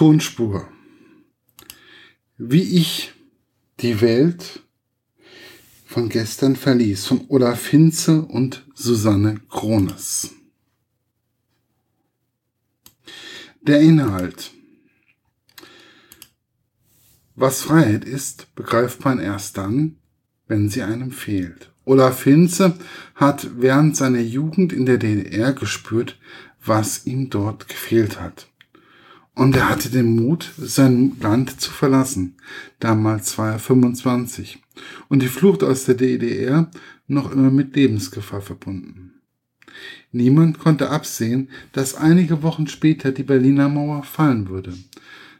Tonspur. Wie ich die Welt von gestern verließ, von Olaf Hinze und Susanne Krones. Der Inhalt. Was Freiheit ist, begreift man erst dann, wenn sie einem fehlt. Olaf Hinze hat während seiner Jugend in der DDR gespürt, was ihm dort gefehlt hat. Und er hatte den Mut, sein Land zu verlassen. Damals war er 25. Und die Flucht aus der DDR noch immer mit Lebensgefahr verbunden. Niemand konnte absehen, dass einige Wochen später die Berliner Mauer fallen würde.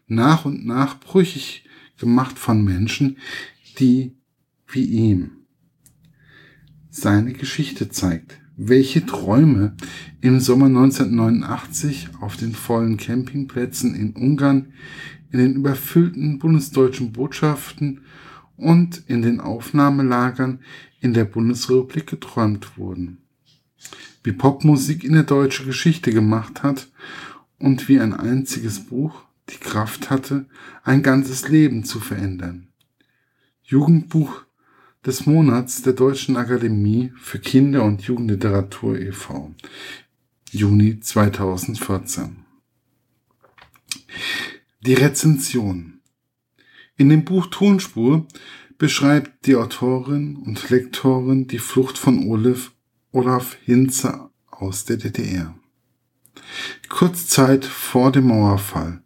Nach und nach brüchig gemacht von Menschen, die wie ihm seine Geschichte zeigt welche Träume im Sommer 1989 auf den vollen Campingplätzen in Ungarn, in den überfüllten bundesdeutschen Botschaften und in den Aufnahmelagern in der Bundesrepublik geträumt wurden. Wie Popmusik in der deutschen Geschichte gemacht hat und wie ein einziges Buch die Kraft hatte, ein ganzes Leben zu verändern. Jugendbuch des Monats der Deutschen Akademie für Kinder- und Jugendliteratur e.V. Juni 2014. Die Rezension. In dem Buch Tonspur beschreibt die Autorin und Lektorin die Flucht von Olaf, Olaf Hinze aus der DDR. Kurz Zeit vor dem Mauerfall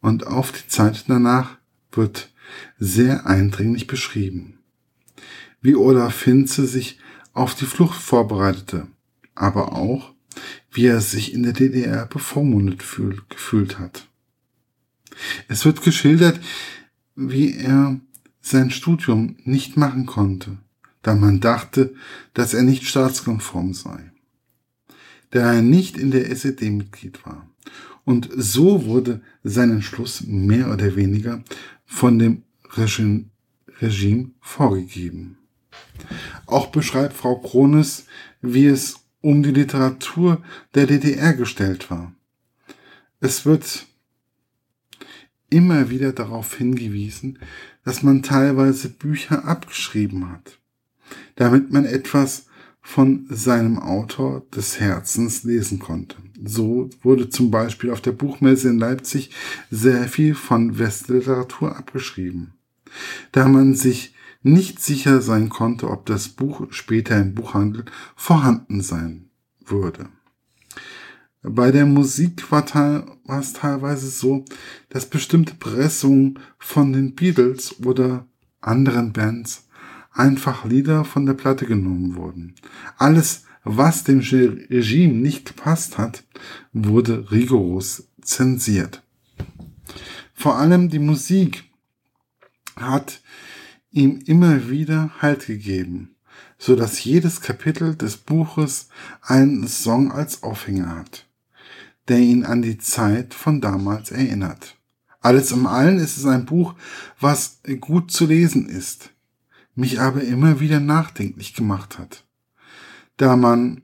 und auf die Zeit danach wird sehr eindringlich beschrieben wie Olaf Hinze sich auf die Flucht vorbereitete, aber auch, wie er sich in der DDR bevormundet fühl, gefühlt hat. Es wird geschildert, wie er sein Studium nicht machen konnte, da man dachte, dass er nicht staatskonform sei, da er nicht in der SED Mitglied war. Und so wurde sein Entschluss mehr oder weniger von dem Regime vorgegeben. Auch beschreibt Frau Krones, wie es um die Literatur der DDR gestellt war. Es wird immer wieder darauf hingewiesen, dass man teilweise Bücher abgeschrieben hat, damit man etwas von seinem Autor des Herzens lesen konnte. So wurde zum Beispiel auf der Buchmesse in Leipzig sehr viel von Westliteratur abgeschrieben, da man sich nicht sicher sein konnte, ob das Buch später im Buchhandel vorhanden sein würde. Bei der Musik war, war es teilweise so, dass bestimmte Pressungen von den Beatles oder anderen Bands einfach Lieder von der Platte genommen wurden. Alles, was dem Regime nicht gepasst hat, wurde rigoros zensiert. Vor allem die Musik hat ihm immer wieder Halt gegeben, so dass jedes Kapitel des Buches einen Song als Aufhänger hat, der ihn an die Zeit von damals erinnert. Alles im Allen ist es ein Buch, was gut zu lesen ist, mich aber immer wieder nachdenklich gemacht hat, da man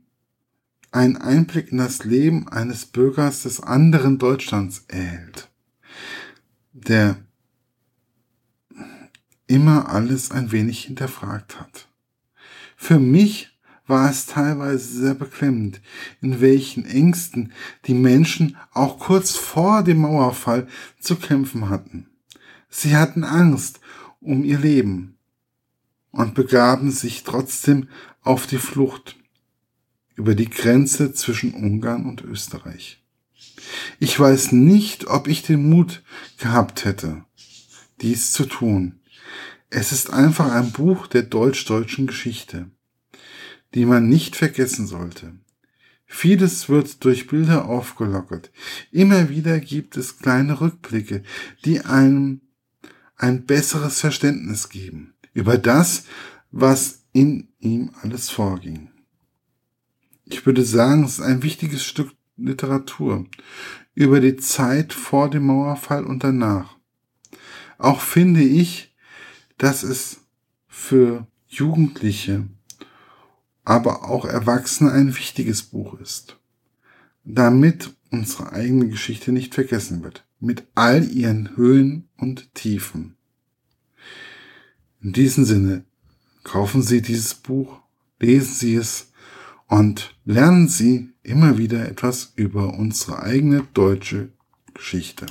einen Einblick in das Leben eines Bürgers des anderen Deutschlands erhält, der immer alles ein wenig hinterfragt hat. Für mich war es teilweise sehr beklemmend, in welchen Ängsten die Menschen auch kurz vor dem Mauerfall zu kämpfen hatten. Sie hatten Angst um ihr Leben und begaben sich trotzdem auf die Flucht über die Grenze zwischen Ungarn und Österreich. Ich weiß nicht, ob ich den Mut gehabt hätte, dies zu tun. Es ist einfach ein Buch der deutsch-deutschen Geschichte, die man nicht vergessen sollte. Vieles wird durch Bilder aufgelockert. Immer wieder gibt es kleine Rückblicke, die einem ein besseres Verständnis geben über das, was in ihm alles vorging. Ich würde sagen, es ist ein wichtiges Stück Literatur über die Zeit vor dem Mauerfall und danach. Auch finde ich, dass es für Jugendliche, aber auch Erwachsene ein wichtiges Buch ist, damit unsere eigene Geschichte nicht vergessen wird. mit all ihren Höhen und Tiefen. In diesem Sinne, kaufen Sie dieses Buch, lesen Sie es und lernen Sie immer wieder etwas über unsere eigene deutsche Geschichte.